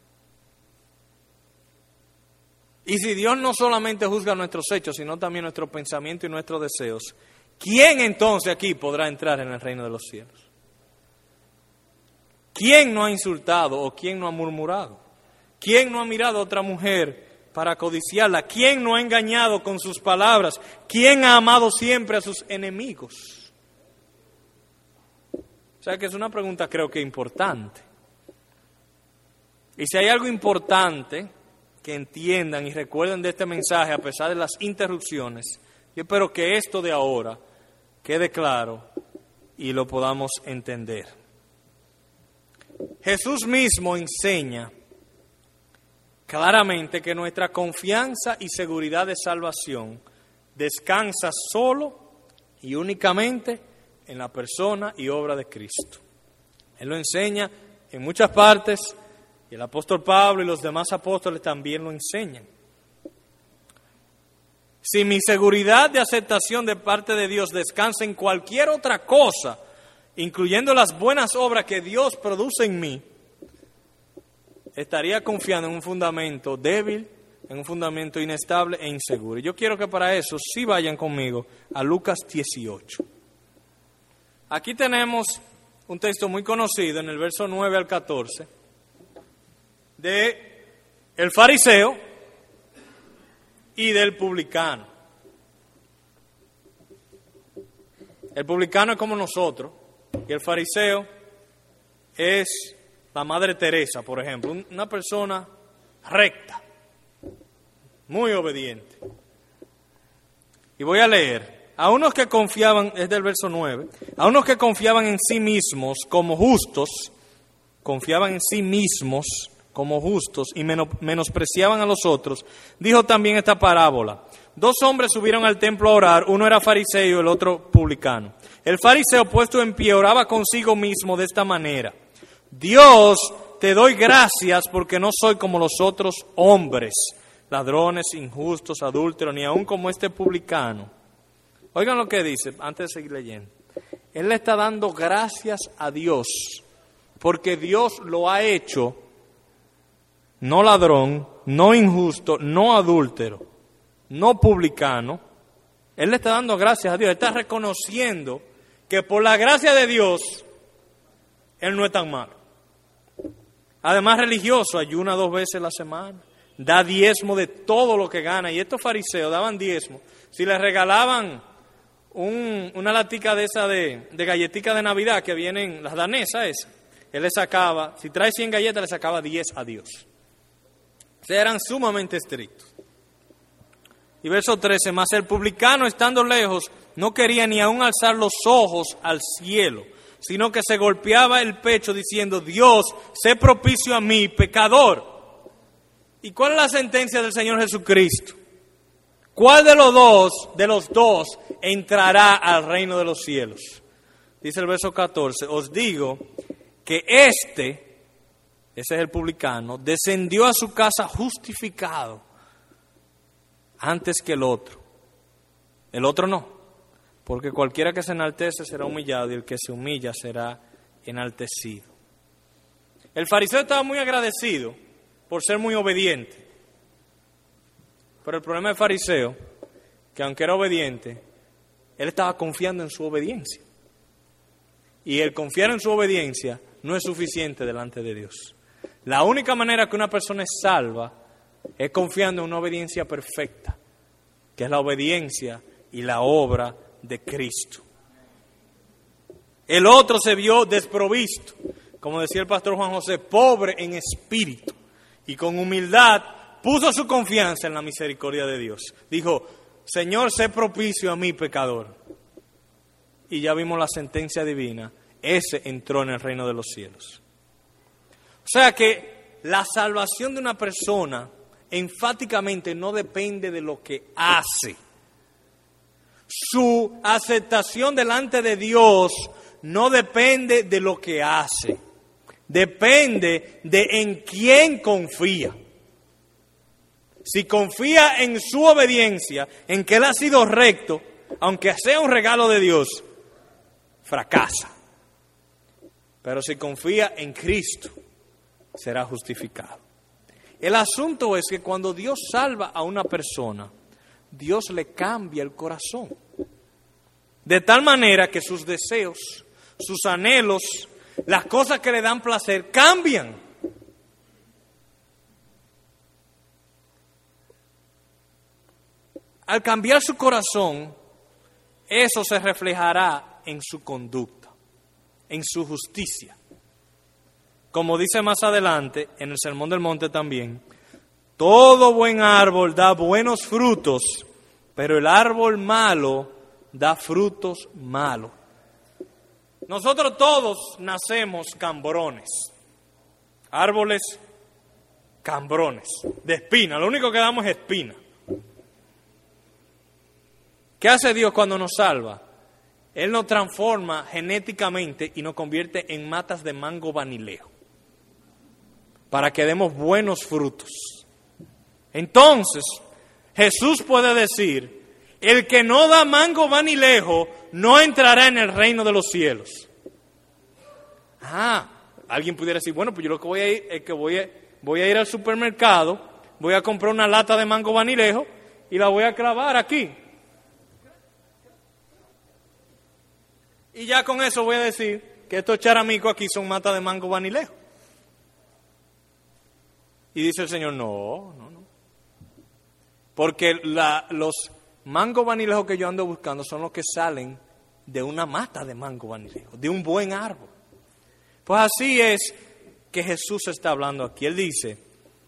Y si Dios no solamente juzga nuestros hechos, sino también nuestros pensamientos y nuestros deseos, ¿quién entonces aquí podrá entrar en el reino de los cielos? ¿Quién no ha insultado o quién no ha murmurado? ¿Quién no ha mirado a otra mujer para codiciarla? ¿Quién no ha engañado con sus palabras? ¿Quién ha amado siempre a sus enemigos? O sea que es una pregunta creo que importante. Y si hay algo importante que entiendan y recuerden de este mensaje a pesar de las interrupciones, yo espero que esto de ahora quede claro y lo podamos entender. Jesús mismo enseña claramente que nuestra confianza y seguridad de salvación descansa solo y únicamente en la persona y obra de Cristo. Él lo enseña en muchas partes y el apóstol Pablo y los demás apóstoles también lo enseñan. Si mi seguridad de aceptación de parte de Dios descansa en cualquier otra cosa, incluyendo las buenas obras que Dios produce en mí, estaría confiando en un fundamento débil, en un fundamento inestable e inseguro. Yo quiero que para eso sí vayan conmigo a Lucas 18. Aquí tenemos un texto muy conocido en el verso 9 al 14 de el fariseo y del publicano. El publicano es como nosotros y el fariseo es la Madre Teresa, por ejemplo, una persona recta, muy obediente. Y voy a leer, a unos que confiaban, es del verso 9, a unos que confiaban en sí mismos como justos, confiaban en sí mismos como justos y menospreciaban a los otros, dijo también esta parábola. Dos hombres subieron al templo a orar, uno era fariseo y el otro publicano. El fariseo puesto en pie oraba consigo mismo de esta manera. Dios, te doy gracias porque no soy como los otros hombres, ladrones, injustos, adúlteros, ni aun como este publicano. Oigan lo que dice antes de seguir leyendo. Él le está dando gracias a Dios porque Dios lo ha hecho no ladrón, no injusto, no adúltero, no publicano. Él le está dando gracias a Dios, está reconociendo que por la gracia de Dios, Él no es tan malo. Además, religioso, ayuna dos veces la semana, da diezmo de todo lo que gana. Y estos fariseos daban diezmo. Si les regalaban una latica de esa de, de galletica de Navidad que vienen, las danesas, esa, él le sacaba, si trae 100 galletas, le sacaba 10 a Dios eran sumamente estrictos. Y verso 13, más el publicano estando lejos no quería ni aún alzar los ojos al cielo, sino que se golpeaba el pecho diciendo, Dios, sé propicio a mí, pecador. ¿Y cuál es la sentencia del Señor Jesucristo? ¿Cuál de los dos, de los dos, entrará al reino de los cielos? Dice el verso 14, os digo que este ese es el publicano, descendió a su casa justificado antes que el otro. El otro no, porque cualquiera que se enaltece será humillado y el que se humilla será enaltecido. El fariseo estaba muy agradecido por ser muy obediente, pero el problema del fariseo, que aunque era obediente, él estaba confiando en su obediencia. Y el confiar en su obediencia no es suficiente delante de Dios. La única manera que una persona es salva es confiando en una obediencia perfecta, que es la obediencia y la obra de Cristo. El otro se vio desprovisto, como decía el pastor Juan José, pobre en espíritu y con humildad puso su confianza en la misericordia de Dios. Dijo, Señor, sé propicio a mí, pecador. Y ya vimos la sentencia divina. Ese entró en el reino de los cielos. O sea que la salvación de una persona enfáticamente no depende de lo que hace. Su aceptación delante de Dios no depende de lo que hace. Depende de en quién confía. Si confía en su obediencia, en que Él ha sido recto, aunque sea un regalo de Dios, fracasa. Pero si confía en Cristo, será justificado. El asunto es que cuando Dios salva a una persona, Dios le cambia el corazón. De tal manera que sus deseos, sus anhelos, las cosas que le dan placer cambian. Al cambiar su corazón, eso se reflejará en su conducta, en su justicia. Como dice más adelante en el Sermón del Monte también, todo buen árbol da buenos frutos, pero el árbol malo da frutos malos. Nosotros todos nacemos cambrones, árboles cambrones, de espina, lo único que damos es espina. ¿Qué hace Dios cuando nos salva? Él nos transforma genéticamente y nos convierte en matas de mango vanileo para que demos buenos frutos. Entonces, Jesús puede decir, el que no da mango va no entrará en el reino de los cielos. Ah, alguien pudiera decir, bueno, pues yo lo que voy a ir es que voy a, ir al supermercado, voy a comprar una lata de mango vanilejo y la voy a clavar aquí. Y ya con eso voy a decir que estos charamicos aquí son matas de mango vanilejo. Y dice el Señor, no, no, no. Porque los mango vanilejos que yo ando buscando son los que salen de una mata de mango vanilejo, de un buen árbol. Pues así es que Jesús está hablando aquí. Él dice,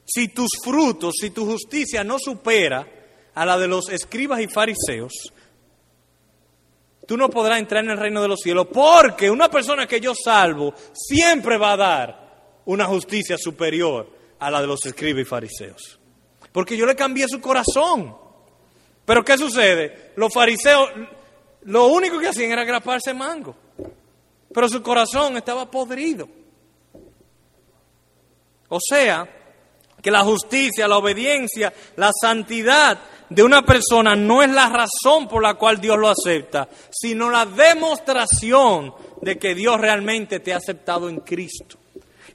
si tus frutos, si tu justicia no supera a la de los escribas y fariseos, tú no podrás entrar en el reino de los cielos, porque una persona que yo salvo siempre va a dar una justicia superior a la de los escribas y fariseos. Porque yo le cambié su corazón. Pero ¿qué sucede? Los fariseos lo único que hacían era graparse mango. Pero su corazón estaba podrido. O sea, que la justicia, la obediencia, la santidad de una persona no es la razón por la cual Dios lo acepta, sino la demostración de que Dios realmente te ha aceptado en Cristo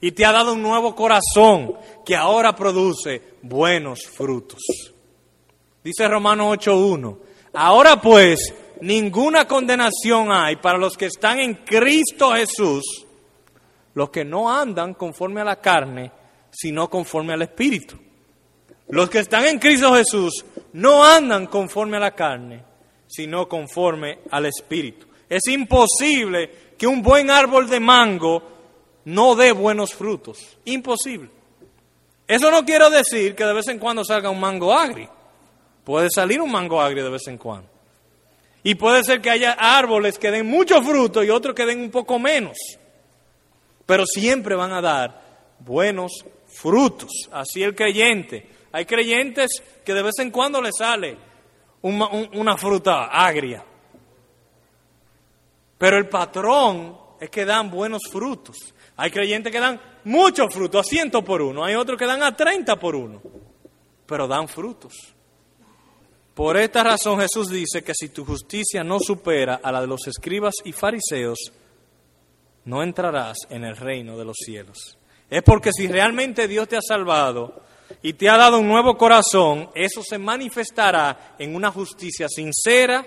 y te ha dado un nuevo corazón que ahora produce buenos frutos. Dice Romanos 8.1, ahora pues ninguna condenación hay para los que están en Cristo Jesús, los que no andan conforme a la carne, sino conforme al Espíritu. Los que están en Cristo Jesús no andan conforme a la carne, sino conforme al Espíritu. Es imposible que un buen árbol de mango no dé buenos frutos. Imposible. Eso no quiere decir que de vez en cuando salga un mango agrio. Puede salir un mango agrio de vez en cuando. Y puede ser que haya árboles que den mucho fruto y otros que den un poco menos. Pero siempre van a dar buenos frutos. Así el creyente. Hay creyentes que de vez en cuando le sale una fruta agria. Pero el patrón es que dan buenos frutos. Hay creyentes que dan muchos frutos, a ciento por uno. Hay otros que dan a treinta por uno. Pero dan frutos. Por esta razón Jesús dice que si tu justicia no supera a la de los escribas y fariseos, no entrarás en el reino de los cielos. Es porque si realmente Dios te ha salvado y te ha dado un nuevo corazón, eso se manifestará en una justicia sincera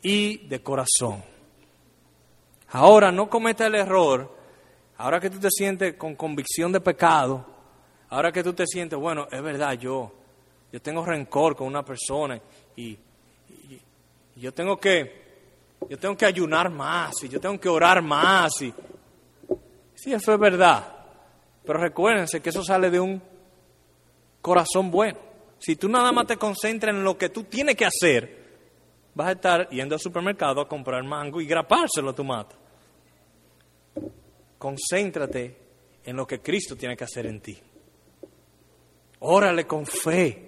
y de corazón. Ahora no cometa el error Ahora que tú te sientes con convicción de pecado, ahora que tú te sientes, bueno, es verdad, yo, yo tengo rencor con una persona y, yo tengo que, yo tengo que ayunar más y yo tengo que orar más y sí, eso es verdad. Pero recuérdense que eso sale de un corazón bueno. Si tú nada más te concentras en lo que tú tienes que hacer, vas a estar yendo al supermercado a comprar mango y grapárselo a tu mata concéntrate en lo que Cristo tiene que hacer en ti. Órale con fe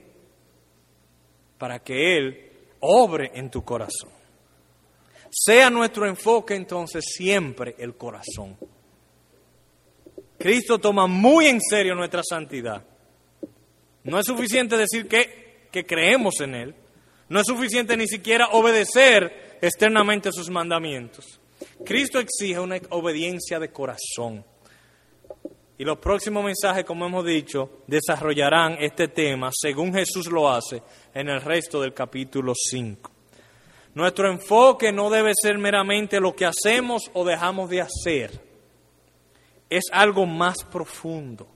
para que Él obre en tu corazón. Sea nuestro enfoque entonces siempre el corazón. Cristo toma muy en serio nuestra santidad. No es suficiente decir que, que creemos en Él. No es suficiente ni siquiera obedecer externamente sus mandamientos. Cristo exige una obediencia de corazón. Y los próximos mensajes, como hemos dicho, desarrollarán este tema según Jesús lo hace en el resto del capítulo 5. Nuestro enfoque no debe ser meramente lo que hacemos o dejamos de hacer. Es algo más profundo.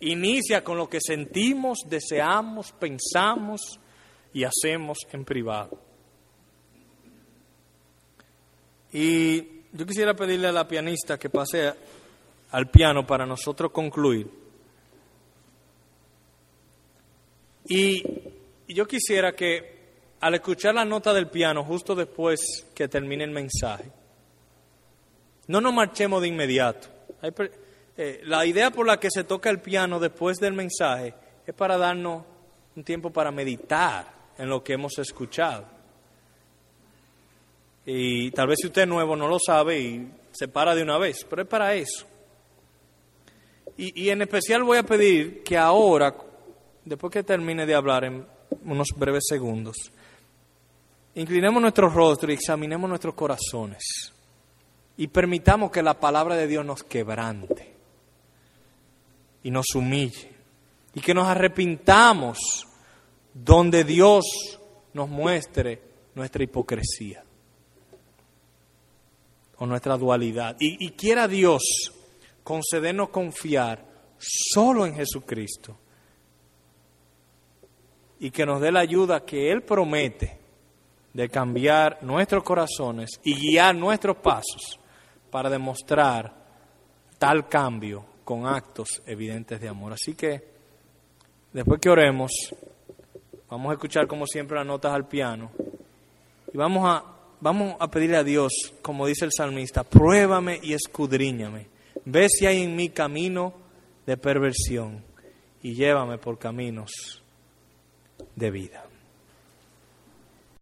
Inicia con lo que sentimos, deseamos, pensamos y hacemos en privado. Y yo quisiera pedirle a la pianista que pase al piano para nosotros concluir. Y, yo quisiera que al escuchar la nota del piano, justo después que termine el mensaje, no nos marchemos de inmediato. Eh, la idea por la que se toca el piano después del mensaje es para darnos un tiempo para meditar en lo que hemos escuchado. Y tal vez si usted es nuevo no lo sabe y se para de una vez, pero es para eso. Y, en especial voy a pedir que ahora, después que termine de hablar en unos breves segundos. Inclinemos nuestro rostro y examinemos nuestros corazones y permitamos que la palabra de Dios nos quebrante y nos humille y que nos arrepintamos donde Dios nos muestre nuestra hipocresía o nuestra dualidad. Y, y quiera Dios concedernos confiar solo en Jesucristo y que nos dé la ayuda que Él promete de cambiar nuestros corazones y guiar nuestros pasos para demostrar tal cambio con actos evidentes de amor. Así que, después que oremos, vamos a escuchar como siempre las notas al piano y vamos a, vamos a pedirle a Dios, como dice el salmista, pruébame y escudriñame, ve si hay en mi camino de perversión y llévame por caminos de vida.